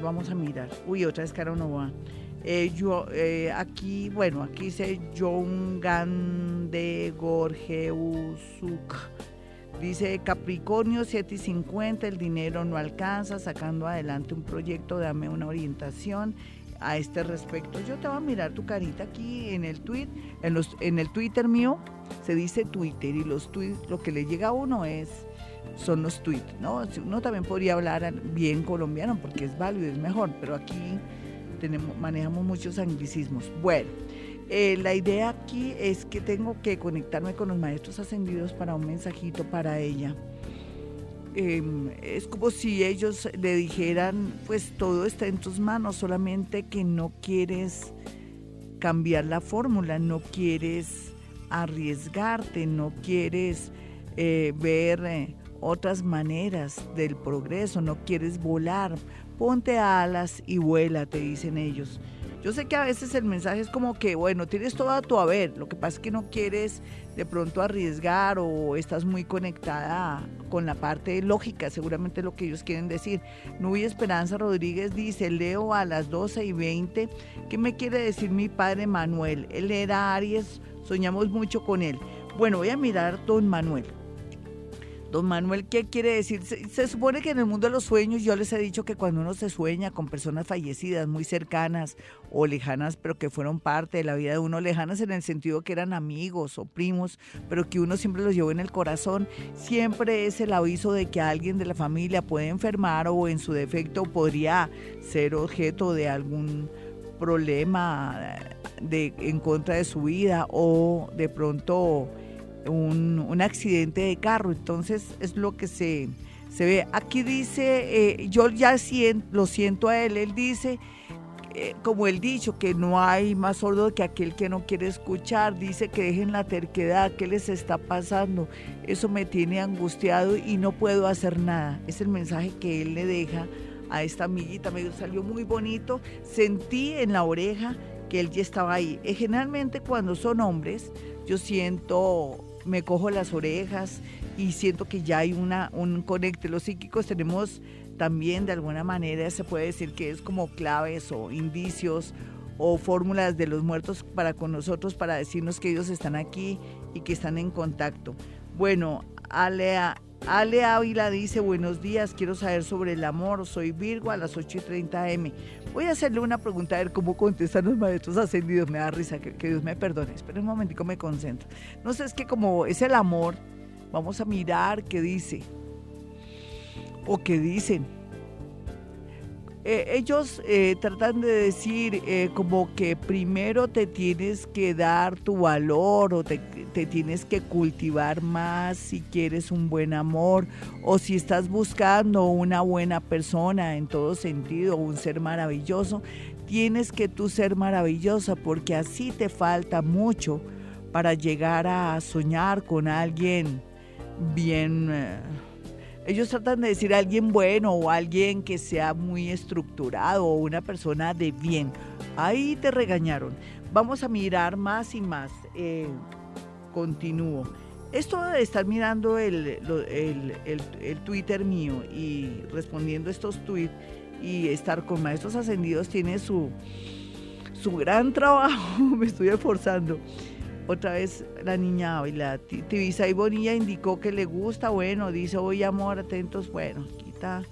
vamos a mirar. Uy, otra vez Caro Nova. Eh, yo, eh, aquí, bueno, aquí dice John Gande Gorgeusuk. Dice Capricornio 7 y 50, el dinero no alcanza, sacando adelante un proyecto, dame una orientación. a este respecto. Yo te voy a mirar tu carita aquí en el tweet, en, los, en el Twitter mío, se dice Twitter y los tweets, lo que le llega a uno es son los tweets, ¿no? Uno también podría hablar bien colombiano porque es válido, es mejor, pero aquí manejamos muchos anglicismos. Bueno, eh, la idea aquí es que tengo que conectarme con los maestros ascendidos para un mensajito para ella. Em, es como si ellos le dijeran, pues todo está en tus manos, solamente que no quieres cambiar la fórmula, no quieres arriesgarte, no quieres eh, ver eh, otras maneras del progreso, no quieres volar, ponte alas y vuela, te dicen ellos. Yo sé que a veces el mensaje es como que, bueno, tienes todo a tu haber, lo que pasa es que no quieres de pronto arriesgar o estás muy conectada con la parte lógica, seguramente lo que ellos quieren decir. Nubia Esperanza Rodríguez dice, leo a las 12 y 20, ¿qué me quiere decir mi padre Manuel? Él era Aries, soñamos mucho con él. Bueno, voy a mirar don Manuel. Don Manuel, ¿qué quiere decir? Se, supone que en el mundo de los sueños yo les he dicho que cuando uno se sueña con personas fallecidas, muy cercanas o lejanas, pero que fueron parte de la vida de uno, lejanas en el sentido que eran amigos o primos, pero que uno siempre los llevó en el corazón, siempre es el aviso de que alguien de la familia puede enfermar o en su defecto podría ser objeto de algún problema de, en contra de su vida o de pronto un, accidente de carro. Entonces es lo que se, se ve. Aquí dice, eh, yo ya lo siento a él, él dice, eh, como el dicho, que no hay más sordo que aquel que no quiere escuchar, dice que dejen la terquedad, ¿qué les está pasando? Eso me tiene angustiado y no puedo hacer nada. Es el mensaje que él le deja a esta amiguita, me salió muy bonito, sentí en la oreja que él ya estaba ahí. Eh, generalmente cuando son hombres, yo siento me cojo las orejas y siento que ya hay una, un conecte. Los psíquicos tenemos también de alguna manera, se puede decir que es como claves o indicios o fórmulas de los muertos para con nosotros para decirnos que ellos están aquí y que están en contacto. Bueno, Alea, Ale Ávila dice, buenos días, quiero saber sobre el amor, soy Virgo a las 8 y 30 M. Voy a hacerle una pregunta a ver cómo contestan los maestros ascendidos, me da risa, que, Dios me perdone, espera un momentico, me concentro. No sé, es que como es el amor, vamos a mirar qué dice, o qué dicen. Eh, ellos eh, tratan de decir eh, como que primero te tienes que dar tu valor o te, te, tienes que cultivar más si quieres un buen amor o si estás buscando una buena persona en todo sentido, un ser maravilloso, tienes que tú ser maravillosa porque así te falta mucho para llegar a soñar con alguien bien ellos tratan de decir alguien bueno o alguien que sea muy estructurado o una persona de bien. Ahí te regañaron. Vamos a mirar más y más. Eh, continúo. Esto de estar mirando el, Twitter mío y respondiendo estos tweets y estar con maestros ascendidos tiene su, su gran trabajo. Me estoy esforzando otra vez la niña la Tibisa y Bonilla indicó que le gusta, bueno, dice, oye amor, atentos, bueno, quita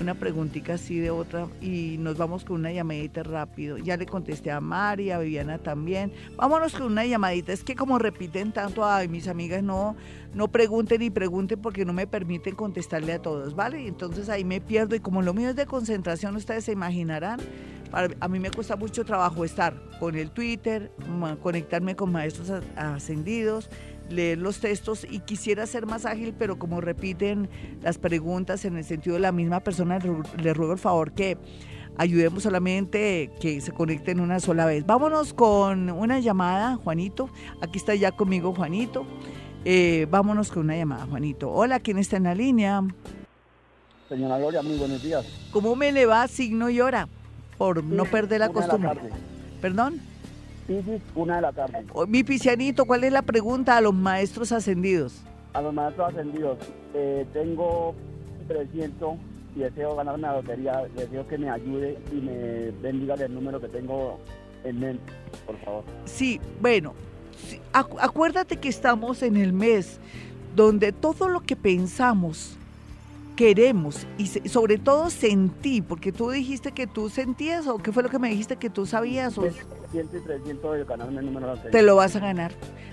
una preguntita así de otra y nos vamos con una llamadita rápido. Ya le contesté a María, a Viviana también. Vámonos con una llamadita. Es que como repiten tanto, ay, mis amigas no, no pregunten y pregunten porque no me permiten contestarle a todos, ¿vale? Entonces ahí me pierdo y como lo mío es de concentración, ustedes se imaginarán a mí me cuesta mucho trabajo estar con el Twitter, conectarme con maestros ascendidos, leer los textos y quisiera ser más ágil, pero como repiten las preguntas en el sentido de la misma persona, le ruego el favor que ayudemos solamente que se conecten una sola vez. Vámonos con una llamada, Juanito. Aquí está ya conmigo Juanito. Eh, vámonos con una llamada, Juanito. Hola, ¿quién está en la línea? Señora Gloria, muy buenos días. ¿Cómo me le va signo y hora? por no perder la costumbre. ¿Perdón? Piscis, una de la tarde. Oh, mi pisianito, ¿cuál es la pregunta a los maestros ascendidos? A los maestros ascendidos, eh, tengo 300 y deseo ganar una lotería, deseo que me ayude y me bendiga el número que tengo en mente, por favor. Sí, bueno, acuérdate que estamos en el mes donde todo lo que pensamos queremos y sobre todo sentí, porque tú dijiste que tú sentías o qué fue lo que me dijiste que tú sabías. O... Te lo vas a ganar,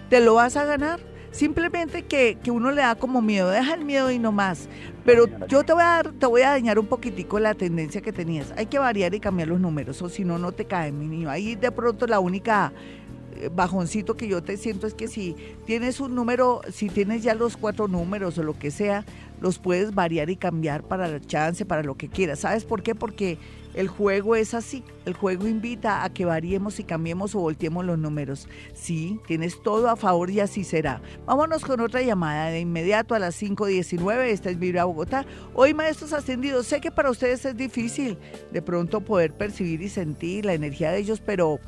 te lo vas a ganar. Simplemente que, que, uno le da como miedo, deja el miedo y no más. Pero yo te voy a dar, te voy a dañar un poquitico la tendencia que tenías. Hay que variar y cambiar los números, o si no, no te cae, mi niño. Ahí de pronto la única eh, bajoncito que yo te siento es que si tienes un número, si tienes ya los cuatro números o lo que sea, los puedes variar y cambiar para la chance, para lo que quieras. ¿Sabes por qué? Porque el juego es así. El juego invita a que variemos y cambiemos o volteemos los números. Sí, tienes todo a favor y así será. Vámonos con otra llamada de inmediato a las 5.19. Esta es Vibra Bogotá. Hoy, maestros ascendidos, sé que para ustedes es difícil de pronto poder percibir y sentir la energía de ellos, pero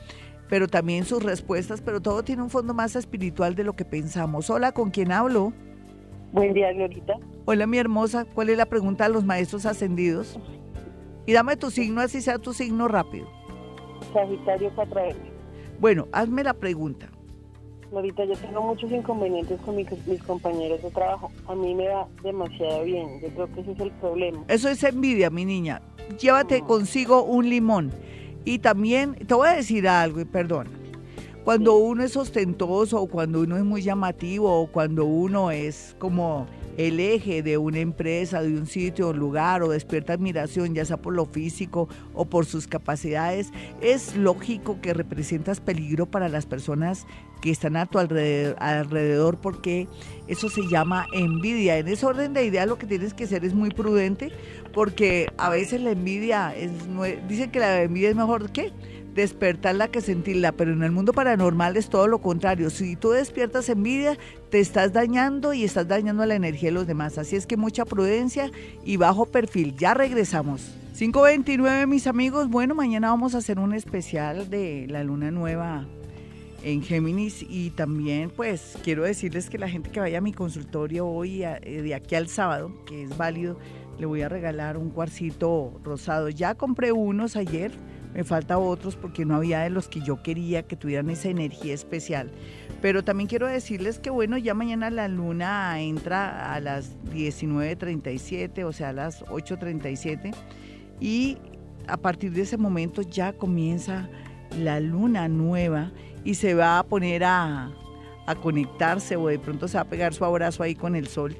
pero también sus respuestas, pero todo tiene un fondo más espiritual de lo que pensamos. Hola, ¿con quién hablo? Buen día, Glorita. Hola, mi hermosa. ¿Cuál es la pregunta de los maestros ascendidos? Y dame tu signo, así sea tu signo rápido. Sagitario 4M. Bueno, hazme la pregunta. Glorita, yo tengo muchos inconvenientes con mis, mis compañeros de trabajo. A mí me va demasiado bien. Yo creo que ese es el problema. Eso es envidia, mi niña. Llévate consigo un limón y también, te voy a decir algo, y perdona, cuando uno es ostentoso o cuando uno es muy llamativo o cuando uno es como el eje de una empresa, de un sitio o lugar o despierta admiración, ya sea por lo físico o por sus capacidades, es lógico que representas peligro para las personas que están a tu alrededor, alrededor porque eso se llama envidia. En ese orden de ideas lo que tienes que ser es muy prudente porque a veces la envidia es, dicen que la envidia es mejor que despertarla que sentirla, pero en el mundo paranormal es todo lo contrario. Si tú despiertas envidia, te estás dañando y estás dañando la energía de los demás. Así es que mucha prudencia y bajo perfil. Ya regresamos. 529 mis amigos, bueno, mañana vamos a hacer un especial de la luna nueva en Géminis y también pues quiero decirles que la gente que vaya a mi consultorio hoy eh, de aquí al sábado, que es válido, le voy a regalar un cuarcito rosado. Ya compré unos ayer, me falta otros porque no había de los que yo quería que tuvieran esa energía especial. Pero también quiero decirles que bueno, ya mañana la luna entra a las 19.37, o sea, a las 8.37 y a partir de ese momento ya comienza la luna nueva y se va a poner a, a conectarse o de pronto se va a pegar su abrazo ahí con el sol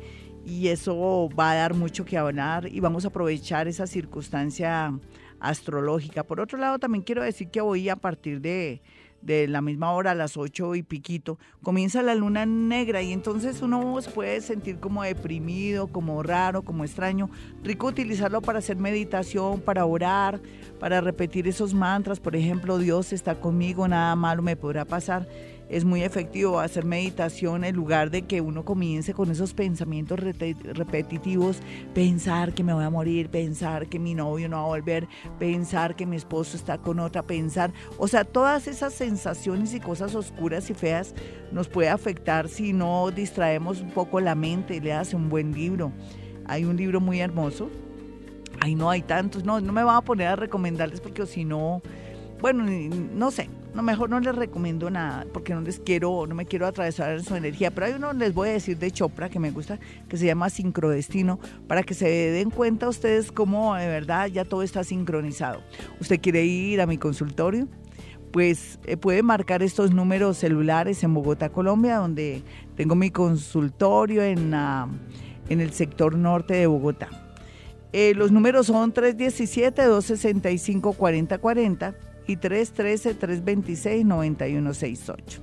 y eso va a dar mucho que hablar y vamos a aprovechar esa circunstancia astrológica. Por otro lado, también quiero decir que hoy a partir de, de la misma hora, a las ocho y piquito, comienza la luna negra y entonces uno se puede sentir como deprimido, como raro, como extraño. Rico utilizarlo para hacer meditación, para orar, para repetir esos mantras. Por ejemplo, Dios está conmigo, nada malo me podrá pasar es muy efectivo hacer meditación en lugar de que uno comience con esos pensamientos repetitivos, pensar que me voy a morir, pensar que mi novio no va a volver, pensar que mi esposo está con otra, pensar, o sea, todas esas sensaciones y cosas oscuras y feas nos puede afectar si no distraemos un poco la mente le hace un buen libro. Hay un libro muy hermoso. Ay, no hay tantos, no, no me voy a poner a recomendarles porque si no, bueno, no sé, no, mejor no les recomiendo nada porque no les quiero, no me quiero atravesar su energía. Pero hay uno, les voy a decir de Chopra que me gusta, que se llama Sincrodestino, para que se den cuenta ustedes cómo de verdad ya todo está sincronizado. ¿Usted quiere ir a mi consultorio? Pues eh, puede marcar estos números celulares en Bogotá, Colombia, donde tengo mi consultorio en, en el sector norte de Bogotá. Eh, los números son 317-265-4040 y 313-326-9168.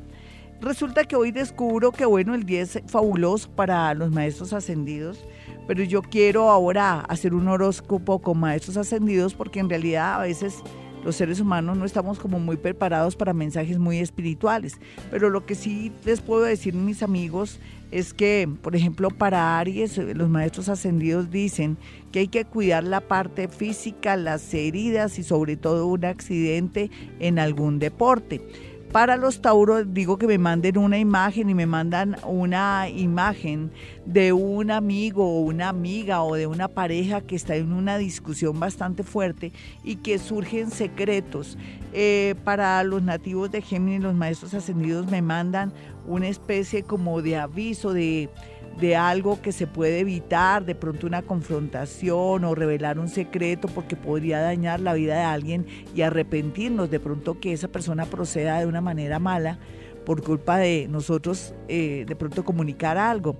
Resulta que hoy descubro que bueno, el día es fabuloso para los maestros ascendidos, pero yo quiero ahora hacer un horóscopo con maestros ascendidos porque en realidad a veces los seres humanos no estamos como muy preparados para mensajes muy espirituales. Pero lo que sí les puedo decir, mis amigos, es que, por ejemplo, para Aries, los maestros ascendidos dicen que hay que cuidar la parte física, las heridas y sobre todo un accidente en algún deporte. Para los Tauros digo que me manden una imagen y me mandan una imagen de un amigo o una amiga o de una pareja que está en una discusión bastante fuerte y que surgen secretos. Eh, para los nativos de Géminis, los maestros ascendidos me mandan una especie como de aviso de, de algo que se puede evitar, de pronto una confrontación o revelar un secreto porque podría dañar la vida de alguien y arrepentirnos de pronto que esa persona proceda de una manera mala por culpa de nosotros eh, de pronto comunicar algo.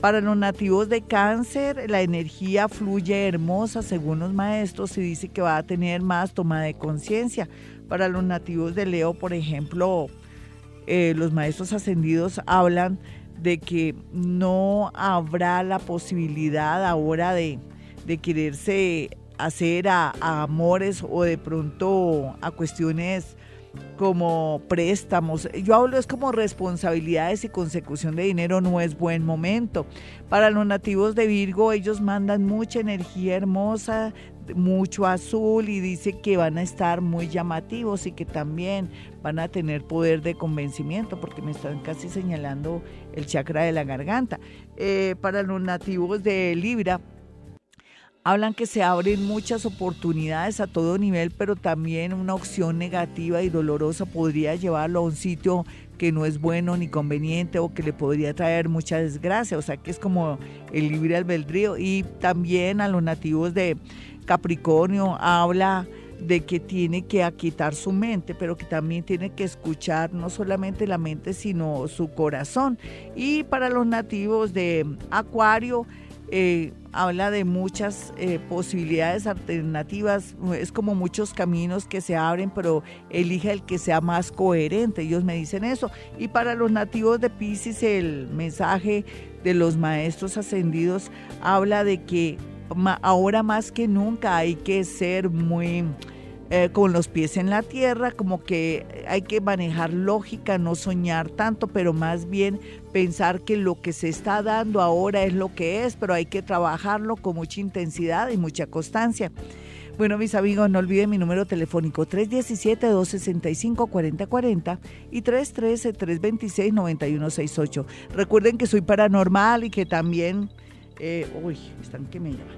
Para los nativos de cáncer, la energía fluye hermosa según los maestros y dice que va a tener más toma de conciencia. Para los nativos de Leo, por ejemplo, eh, los maestros ascendidos hablan de que no habrá la posibilidad ahora de, quererse hacer a, amores o de pronto a cuestiones como préstamos. Yo hablo es como responsabilidades y consecución de dinero no es buen momento. Para los nativos de Virgo, ellos mandan mucha energía hermosa, mucho azul y dice que van a estar muy llamativos y que también van a tener poder de convencimiento porque me están casi señalando el chakra de la garganta. Eh, para los nativos de Libra, hablan que se abren muchas oportunidades a todo nivel, pero también una opción negativa y dolorosa podría llevarlo a un sitio que no es bueno ni conveniente o que le podría traer mucha desgracia. O sea que es como el libre albedrío. Y también a los nativos de Capricornio habla de que tiene que aquitar su mente, pero que también tiene que escuchar no solamente la mente, sino su corazón. Y para los nativos de Acuario, eh, habla de muchas eh, posibilidades alternativas, es como muchos caminos que se abren, pero elige el que sea más coherente, ellos me dicen eso. Y para los nativos de Pisces, el mensaje de los maestros ascendidos habla de que ahora más que nunca hay que ser muy eh, con los pies en la tierra, como que hay que manejar lógica, no soñar tanto, pero más bien pensar que lo que se está dando ahora es lo que es, pero hay que trabajarlo con mucha intensidad y mucha constancia. Bueno, mis amigos, no olviden mi número telefónico 317-265-4040 y 313-326-9168. Recuerden que soy paranormal y que también... Eh, uy, están que me llaman.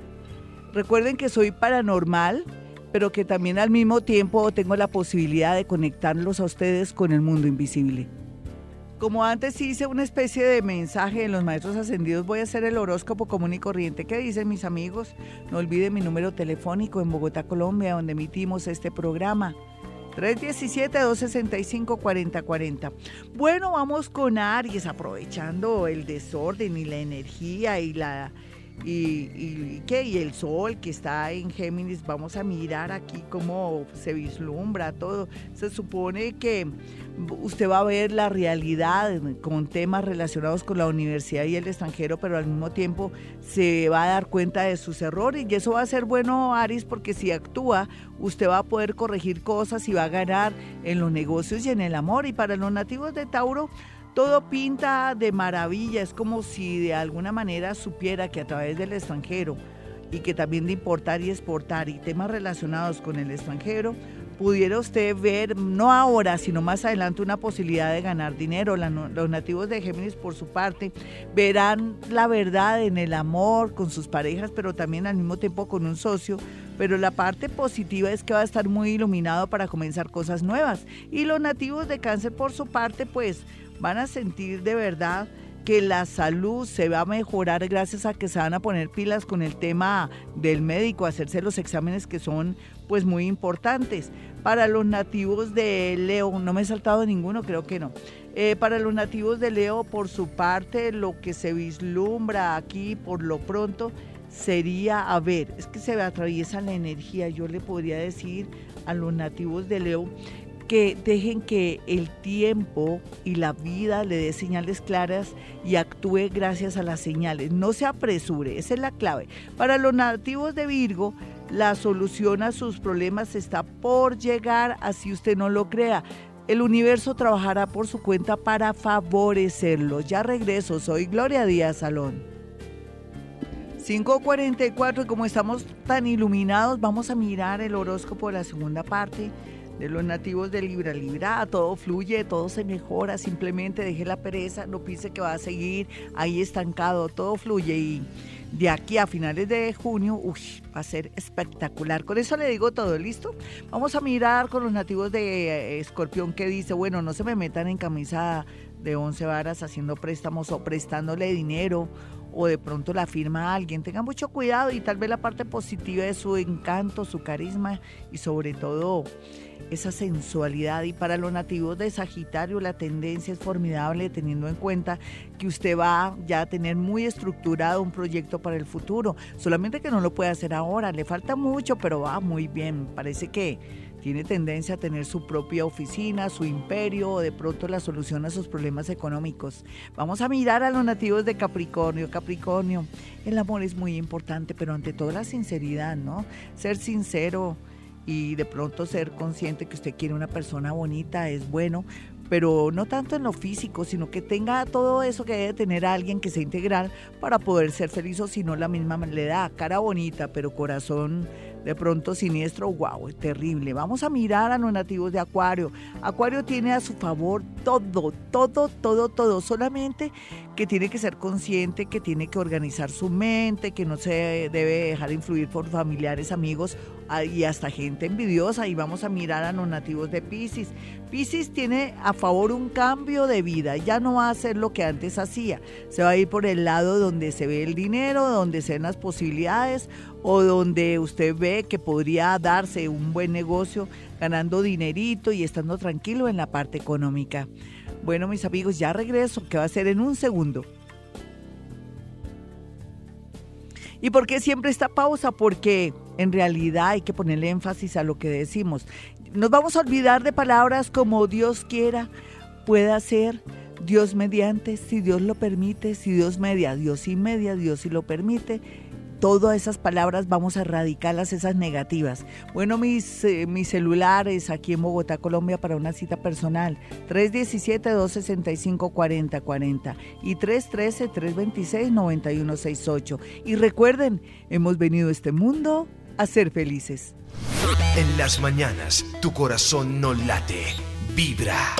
Recuerden que soy paranormal pero que también al mismo tiempo tengo la posibilidad de conectarlos a ustedes con el mundo invisible. Como antes hice una especie de mensaje en los maestros ascendidos, voy a hacer el horóscopo común y corriente. ¿Qué dicen mis amigos? No olviden mi número telefónico en Bogotá, Colombia, donde emitimos este programa. 317-265-4040. Bueno, vamos con Aries, aprovechando el desorden y la energía y la y, ¿qué? y el sol que está en Géminis, vamos a mirar aquí cómo se vislumbra todo. Se supone que usted va a ver la realidad con temas relacionados con la universidad y el extranjero, pero al mismo tiempo se va a dar cuenta de sus errores y eso va a ser bueno, Aries, porque si actúa, usted va a poder corregir cosas y va a ganar en los negocios y en el amor. Y para los nativos de Tauro, todo pinta de maravilla, es como si de alguna manera supiera que a través del extranjero y que también de importar y exportar y temas relacionados con el extranjero, pudiera usted ver, no ahora, sino más adelante, una posibilidad de ganar dinero. los nativos de Géminis, por su parte, verán la verdad en el amor con sus parejas, pero también al mismo tiempo con un socio. Pero la parte positiva es que va a estar muy iluminado para comenzar cosas nuevas. Y los nativos de cáncer, por su parte, pues van a sentir de verdad que la salud se va a mejorar gracias a que se van a poner pilas con el tema del médico, hacerse los exámenes que son pues muy importantes. Para los nativos de Leo, no me he saltado ninguno, creo que no. Eh, para los nativos de Leo, por su parte, lo que se vislumbra aquí por lo pronto sería, a ver, es que se atraviesa la energía, yo le podría decir a los nativos de Leo que dejen que el tiempo y la vida le dé señales claras y actúe gracias a las señales. No se apresure, esa es la clave. Para los nativos de Virgo, la solución a sus problemas está por llegar, así usted no lo crea. El universo trabajará por su cuenta para favorecerlo. Ya regreso, soy Gloria Díaz Salón. 5.44 y como estamos tan iluminados, vamos a mirar el horóscopo de la segunda parte de los nativos de Libra. Libra, todo fluye, todo se mejora, simplemente deje la pereza, no piense que va a seguir ahí estancado, todo fluye y de aquí a finales de junio, uy, va a ser espectacular. Con eso le digo todo, ¿listo? Vamos a mirar con los nativos de eh, Escorpión que dice, bueno, no se me metan en camisa de 11 varas haciendo préstamos o prestándole dinero o de pronto la firma a alguien. Tengan mucho cuidado y tal vez la parte positiva de su encanto, su carisma y sobre todo esa sensualidad. Y para los nativos de Sagitario la tendencia es formidable teniendo en cuenta que usted va ya a tener muy estructurado un proyecto para el futuro. Solamente que no lo puede hacer ahora, le falta mucho, pero va muy bien. Parece que tiene tendencia a tener su propia oficina, su imperio o de pronto la solución a sus problemas económicos. Vamos a mirar a los nativos de Capricornio. Capricornio, el amor es muy importante, pero ante todo la sinceridad, ¿no? Ser sincero y de pronto ser consciente que usted quiere una persona bonita es bueno, pero no tanto en lo físico, sino que tenga todo eso que debe tener alguien que sea integral para poder ser feliz o si no la misma le da cara bonita, pero corazón de pronto siniestro, wow, es terrible. Vamos a mirar a los nativos de Acuario. Acuario tiene a su favor todo, todo, todo, todo, solamente que tiene que ser consciente, que tiene que organizar su mente, que no se debe dejar influir por familiares, amigos ah, y hasta gente envidiosa. Y vamos a mirar a los nativos de Pisces. Pisces tiene a favor un cambio de vida, ya no va a hacer lo que antes hacía, se va a ir por el lado donde se ve el dinero, donde se ven las posibilidades o donde usted ve que podría darse un buen negocio ganando dinerito y estando tranquilo en la parte económica. Bueno, mis amigos, ya regreso, que va a ser en un segundo. ¿Y por qué siempre esta pausa? Porque en realidad hay que ponerle énfasis a lo que decimos. Nos vamos a olvidar de palabras como Dios quiera, pueda ser, Dios mediante, si Dios lo permite, si Dios media, Dios y media, Dios si lo permite todas esas palabras vamos a erradicarlas, esas negativas. Bueno, mis, eh, mis celulares aquí en Bogotá, Colombia, para una cita personal, 317-265-4040 y 313-326-9168. Y recuerden, hemos venido a este mundo a ser felices. En las mañanas, tu corazón no late, vibra.